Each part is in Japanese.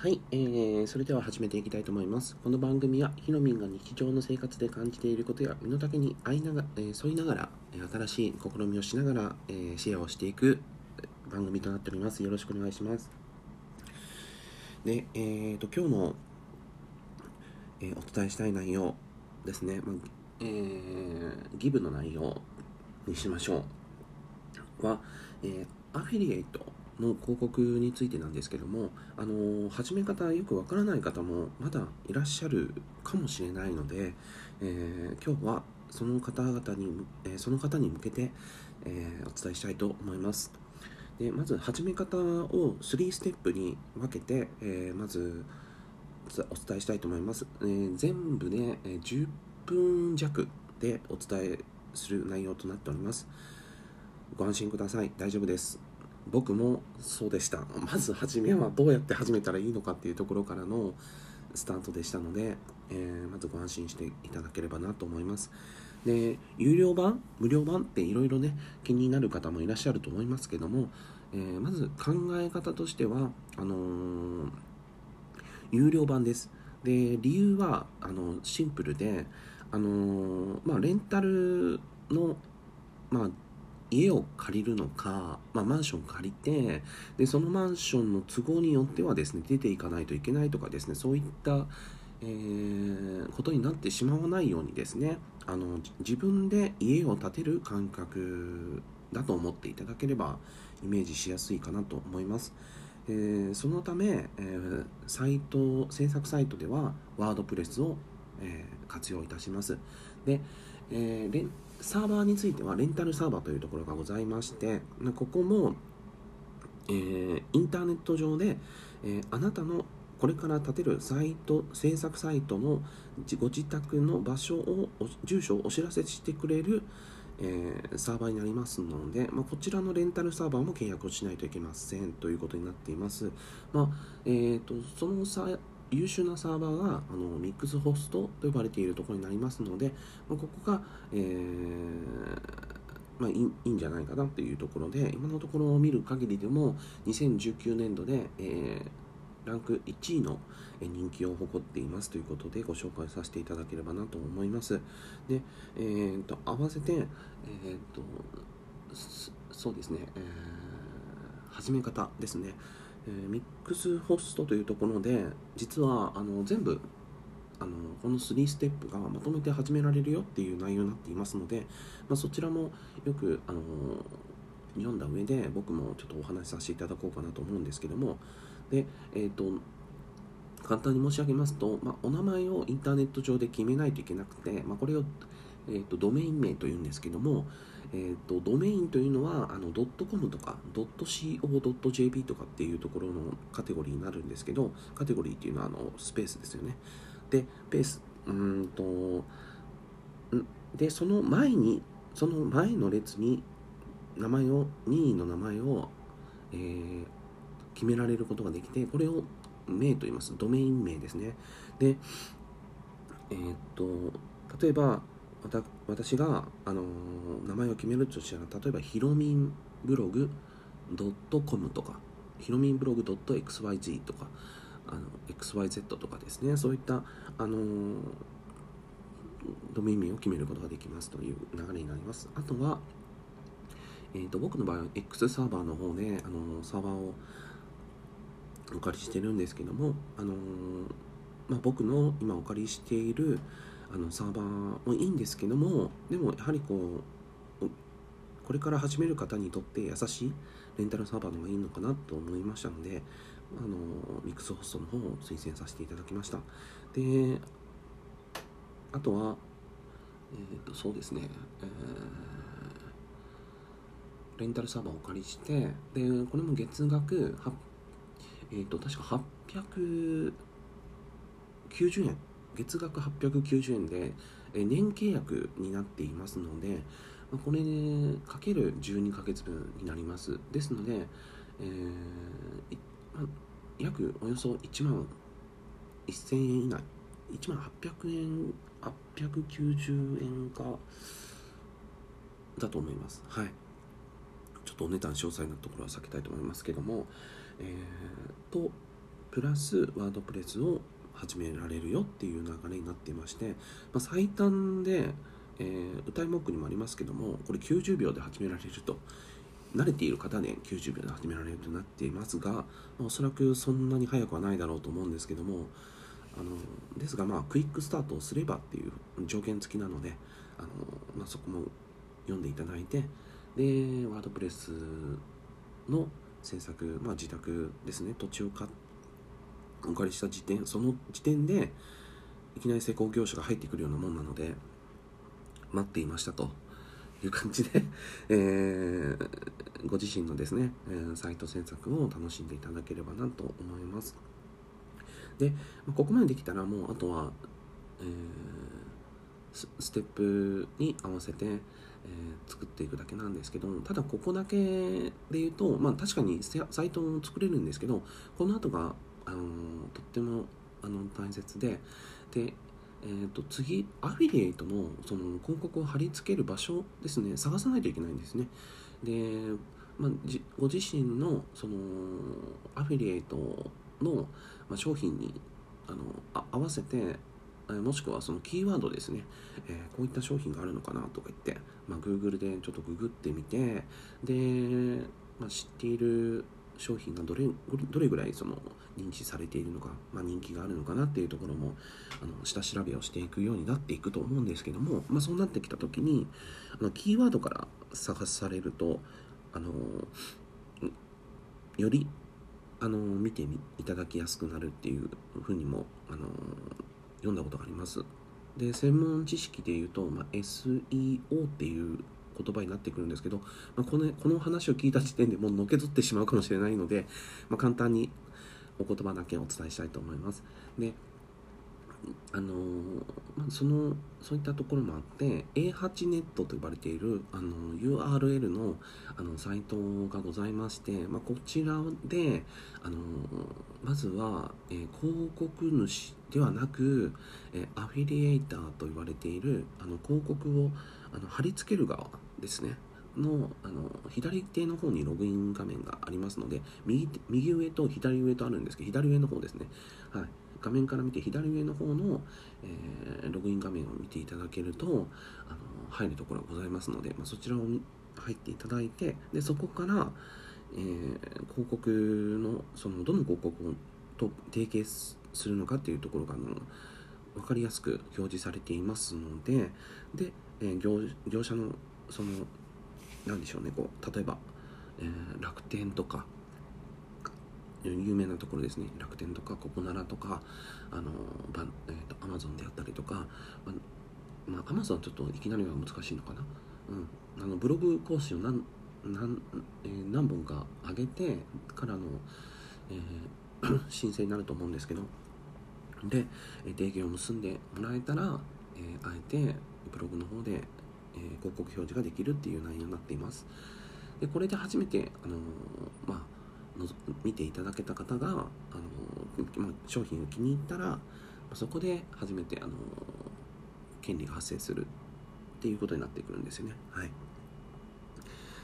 はい、えー、それでは始めていきたいと思います。この番組は、ひろみんが日常の生活で感じていることや身の丈に合いなが、えー、沿いながら、新しい試みをしながら、えー、シェアをしていく番組となっております。よろしくお願いします。で、えーと、今日の、えー、お伝えしたい内容ですね、まあ、えー、ギブの内容にしましょう。は、えー、アフィリエイトの広告についてなんですけども、あの始め方よくわからない方もまだいらっしゃるかもしれないので、えー、今日はその方々に、えー、その方に向けて、え、お伝えしたいと思います。でまず始め方を3ステップに分けて、えまずお伝えしたいと思います。え全部で、え10分弱でお伝えする内容となっております。ご安心ください。大丈夫です。僕もそうでした。まず初めはどうやって始めたらいいのかっていうところからのスタートでしたので、えー、まずご安心していただければなと思います。で有料版？無料版っていろいろね気になる方もいらっしゃると思いますけども、えー、まず考え方としてはあのー、有料版です。で理由はあのシンプルであのまあレンタルのまあ家を借りるのか、まあ、マンション借りてでそのマンションの都合によってはですね出ていかないといけないとかですねそういった、えー、ことになってしまわないようにですねあの自分で家を建てる感覚だと思っていただければイメージしやすいかなと思います。えー、そのため、えー、サイト制作サイトではワードプレスを、えー、活用いたします。で、えー、サーバーについてはレンタルサーバーというところがございましてここも、えー、インターネット上で、えー、あなたのこれから建てるサイト制作サイトのご自宅の場所を住所をお知らせしてくれる、えー、サーバーになりますので、まあ、こちらのレンタルサーバーも契約をしないといけませんということになっています。まあえーと、その優秀なサーバーがあのミックスホストと呼ばれているところになりますので、まあ、ここが、えーまあ、いいんじゃないかなというところで今のところを見る限りでも2019年度で、えー、ランク1位の人気を誇っていますということでご紹介させていただければなと思います。で、えーと、合わせて、えーと、そうですね、えー、始め方ですね。えー、ミックスホストというところで実はあの全部あのこの3ステップがまとめて始められるよっていう内容になっていますので、まあ、そちらもよくあの読んだ上で僕もちょっとお話しさせていただこうかなと思うんですけどもで、えーと、簡単に申し上げますと、まあ、お名前をインターネット上で決めないといけなくて、まあ、これを、えーとドメイン名というんですけども、えーと、ドメインというのはあの .com とかドット .co.jp とかっていうところのカテゴリーになるんですけどカテゴリーっていうのはあのスペースですよね。でペースうんとでその前にその前の列に名前を任意の名前を、えー、決められることができてこれを名と言います。ドメイン名ですね。でえっ、と例えば私が、あのー、名前を決めるとしたら例えばひろみんブログ .com とかひろみんブログ .xyz とかあの XYZ とかですね。そういった、あのー、ドメイン名を決めることができますという流れになります。あとは、えーと、僕の場合は X サーバーの方で、あのー、サーバーをお借りしてるんですけども、あのまあ、僕の今お借りしているあのサーバーもいいんですけどもでもやはりこうこれから始める方にとって優しいレンタルサーバーの方がいいのかなと思いましたのであのミックスホストの方を推薦させていただきました。であとはえっ、ー、とそうですね、えー、レンタルサーバーをお借りしてでこれも月額えっ、ー、と確か890円月額890円で、え年契約になっていますので、これでかける12ヶ月分になります。ですので、えーま約およそ1万1000円以内。1万800円890円かだと思います。はい。ちょっとお値段詳細なところは避けたいと思いますけどもえー、とプラスワードプレスを始められるよっていう流れになっていまして、まあ、最短で、えー、歌い文句にもありますけどもこれ90秒で始められると慣れている方で90秒で始められるとなっていますが、まあ、おそらくそんなに早くはないだろうと思うんですけどもあのですがまあクイックスタートをすればっていう条件付きなのであの、まあ、そこも読んでいただいてでワードプレスの制作、まあ、自宅ですね土地を買っお借りした時点その時点でいきなり施工業者が入ってくるようなもんなので待っていましたという感じで、えー、ご自身のですね、えー、サイト制作を楽しんでいただければなと思います。でここまでできたらもうあとは、えー、ステップに合わせて、えー、作っていくだけなんですけどただここだけで言うと、まあ、確かにサイトを作れるんですけどこの後が、あの、とってもあの大切でで、えーと、次アフィリエイトのその広告を貼り付ける場所ですね。探さないといけないんですね。で、まあ、ご自身のそのアフィリエイトの、まあ、商品にあの合わせてもしくはそのキーワードですね、えー、こういった商品があるのかなとか言って、まあ、Google でちょっとググってみてで、まあ、知っている商品がどれどれぐらいその認知されているのか、まあ、人気があるのかなっていうところもあの下調べをしていくようになっていくと思うんですけども、まあ、そうなってきた時にあのキーワードから探されるとあのよりあの見ていただきやすくなるっていうふうにもあの読んだことがあります。で専門知識でいうと、まあ、SEO っていう言葉になってくるんですけど、まあ、このこの話を聞いた時点でもうのけぞってしまうかもしれないので、まあ、簡単にお言葉だけお伝えしたいと思います。であのま、そのそういったところもあって A8 ネットと呼ばれているあの URL のあのサイトがございまして、まあ、こちらであのまずは、えー、広告主ではなく、えー、アフィリエイターと言われているあの広告をあの貼り付ける側ですね。のあの左手の方にログイン画面がありますので右右上と左上とあるんですけど左上の方ですね、はい、画面から見て左上の方の、えー、ログイン画面を見ていただけるとあの入るところがございますので、まあ、そちらを入っていただいてでそこから、えー、広告のそのどの広告と提携するのかっていうところがあの分かりやすく表示されていますのでで、えー、業業者のその何でしょうねこう例えば、えー、楽天とか有名なところですね。楽天とかココナラとかあのバ、えーと、アマゾンであったりとか、まあ、まあ、アマゾンちょっといきなりは難しいのかな、うん、あのブログ講師を何何,、えー、何本か上げてからの、えー、申請になると思うんですけど。で提携を結んでもらえたら、えー、あえてブログの方で、えー、広告表示ができるっていう内容になっています。でこれで初めて、あのまあ見ていただけた方があの、まあ、商品を気に入ったらそこで初めてあの権利が発生するっていうことになってくるんですよね。はい、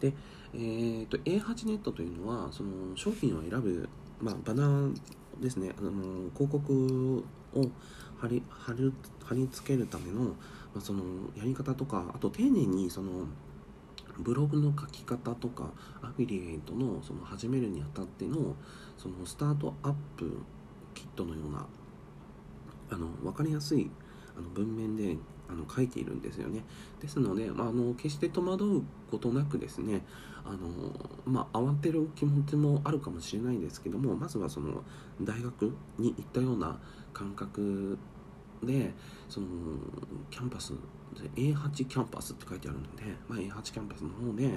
で、えーと、A8 ネットというのはその商品を選ぶ、まあ、バナーですね。あの広告を貼り貼る貼り付けるための、まあ、そのやり方とかあと丁寧にそのブログの書き方とかアフィリエイトのその始めるにあたってのそのスタートアップキットのようなあの分かりやすいあの文面であの書いているんですよね。ですので、まあ、あの決して戸惑うことなくですねあの、まあ、慌てる気持ちもあるかもしれないですけどもまずはその大学に行ったような感覚でそのキャンパス A8 キャンパスって書いてあるので、まあ、A8 キャンパスの方で、え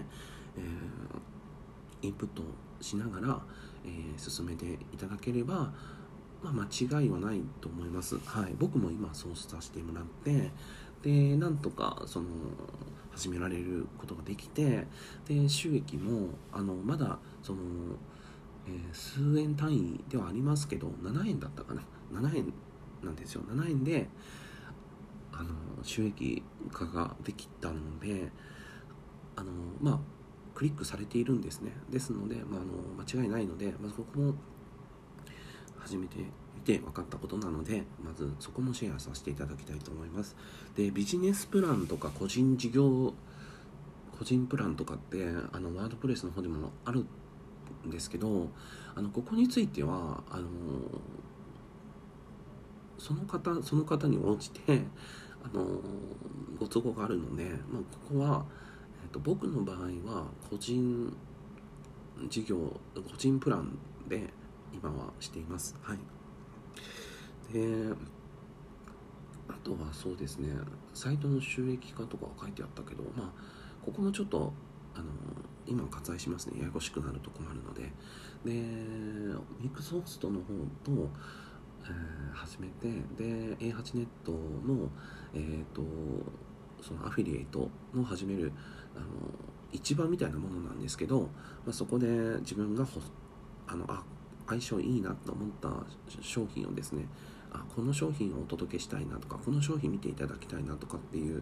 ー、インプットしながら、えー、進めていただければ、まあ、間違いはないと思います、はい、僕も今そうさせてもらってでなんとかその始められることができてで収益もあのまだその、えー、数円単位ではありますけど7円だったかな。7円なんですよ。7円であの収益化ができたのであのまあクリックされているんですね。ですので、まあ、あの間違いないので、まあ、そこも始めてみて分かったことなのでまずそこもシェアさせていただきたいと思います。でビジネスプランとか個人事業個人プランとかってあのワードプレスの方でもあるんですけどあのここについてはあのその方その方に応じてあのご都合があるので、まあ、ここは、えーと、僕の場合は個人事業個人プランで今はしています。はい、であとはそうですねサイトの収益化とかは書いてあったけどまあここもちょっとあの今割愛しますね。ややこしくなると困るので。でミックスホストの方とえー、始めてで A8 ネットの、えーと、そのアフィリエイトの始めるあの市場みたいなものなんですけど、まあ、そこで自分があのあ相性いいなと思った商品をですねあこの商品をお届けしたいなとかこの商品見ていただきたいなとかっていう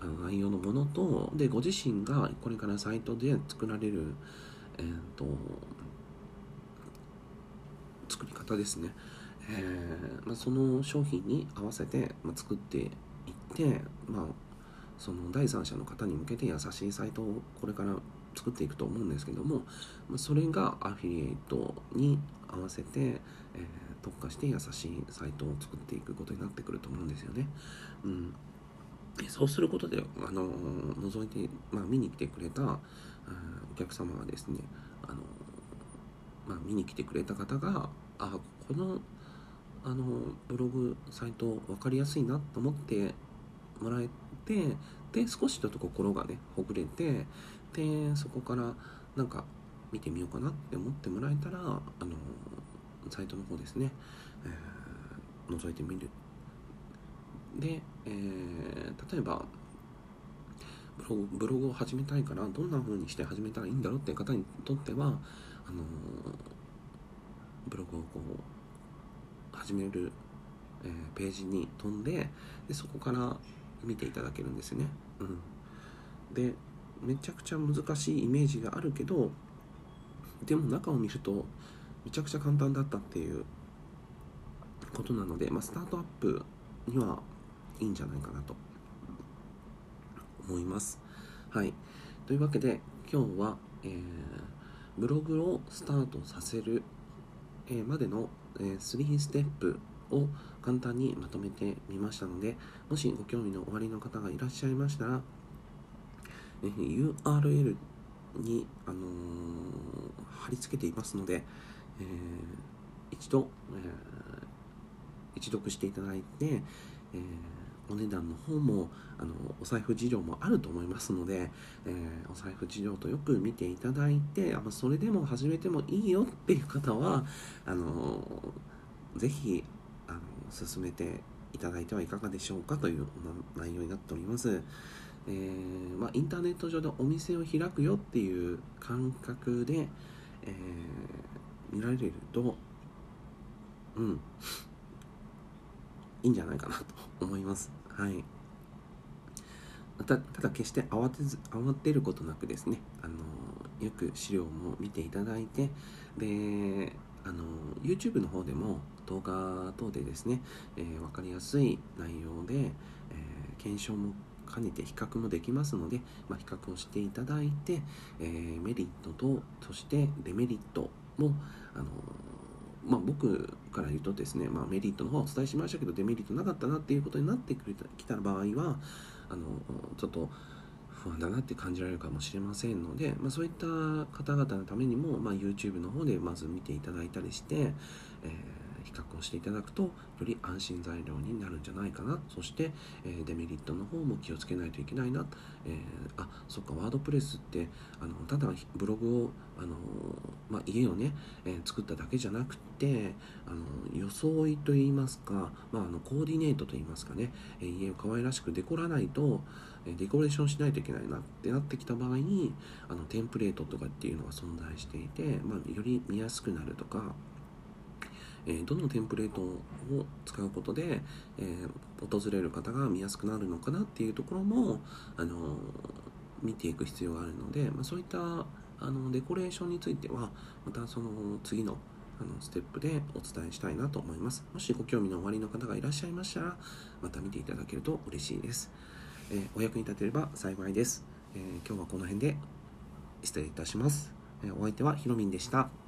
あの内容のものとでご自身がこれからサイトで作られる、えーと作り方ですね。えー、まあ、その商品に合わせて、まあ、作っていって、まあ、その第三者の方に向けて優しいサイトをこれから作っていくと思うんですけども、ま、それがアフィリエイトに合わせて、えー、特化して優しいサイトを作っていくことになってくると思うんですよね。うん、そうすることで、あの覗いて、まあ、見に来てくれたお客様がですね、あのまあ、見に来てくれた方があこのあのブログサイト分かりやすいなと思ってもらえてで少しちょっと心がねほぐれてでそこからなんか見てみようかなって思ってもらえたらあのサイトの方ですね、えー、覗いてみる。で、えー、例えばブログブログを始めたいからどんな風にして始めたらいいんだろうっていう方にとってはあのブログをこう始める、えー、ページに飛んででそこから見ていただけるんですね。うん、でめちゃくちゃ難しいイメージがあるけどでも中を見るとめちゃくちゃ簡単だったっていうことなので、まあ、スタートアップにはいいんじゃないかなと思います。はい、というわけで今日は、えー、ブログをスタートさせる、えー、までのえ3ステップを簡単にまとめてみましたのでもしご興味のおありの方がいらっしゃいましたら、URL に、あのー、貼り付けていますので、えー、一度、えー、一読していただいて、えお値段の方もあのお財布事情もあると思いますので、えー、お財布事情とよく見ていただいてあそれでも始めてもいいよっていう方はあのぜひあの進めていただいてはいかがでしょうかという内容になっております。えー、まあ、インターネット上でお店を開くよっていう感覚で、えー、見られると、うん、いいんじゃないかなと思います。はい。たただ決して慌てず慌てることなくですね、あのよく資料も見ていただいてであの YouTube の方でも動画等でですね、えー、分かりやすい内容で、えー、検証も兼ねて比較もできますので、まあ、比較をしていただいて、えー、メリットとそしてデメリットもあのまあ、僕から言うとですね、まあ、メリットの方はお伝えしましたけどデメリットなかったなっていうことになってきた場合はあのちょっと不安だなって感じられるかもしれませんので、まあ、そういった方々のためにも、まあ、YouTube の方でまず見ていただいたりして、えー比較をしていただくとより安心材料になるんじゃないかな。そして、え、デメリットの方も気をつけないといけないな、えー、あそっかワードプレスってあのただブログをあの、まあ、家をね、えー、作っただけじゃなくてあの装いといいますか、まあ、あのコーディネートといいますかね、え家を可愛らしくデコらないとデコレーションしないといけないなってなってきた場合にあのテンプレートとかっていうのが存在していて、まあ、より見やすくなるとかえー、どのテンプレートを使うことで、えー、訪れる方が見やすくなるのかなっていうところも、あの見ていく必要があるので、まあ、そういったあのデコレーションについてはまたその次のあのステップでお伝えしたいなと思います。もしご興味のおありの方がいらっしゃいましたらまた見ていただけると嬉しいです、えー、お役に立てれば幸いです、え、今日はこの辺で失礼いたします、えお相手はひろみんでした。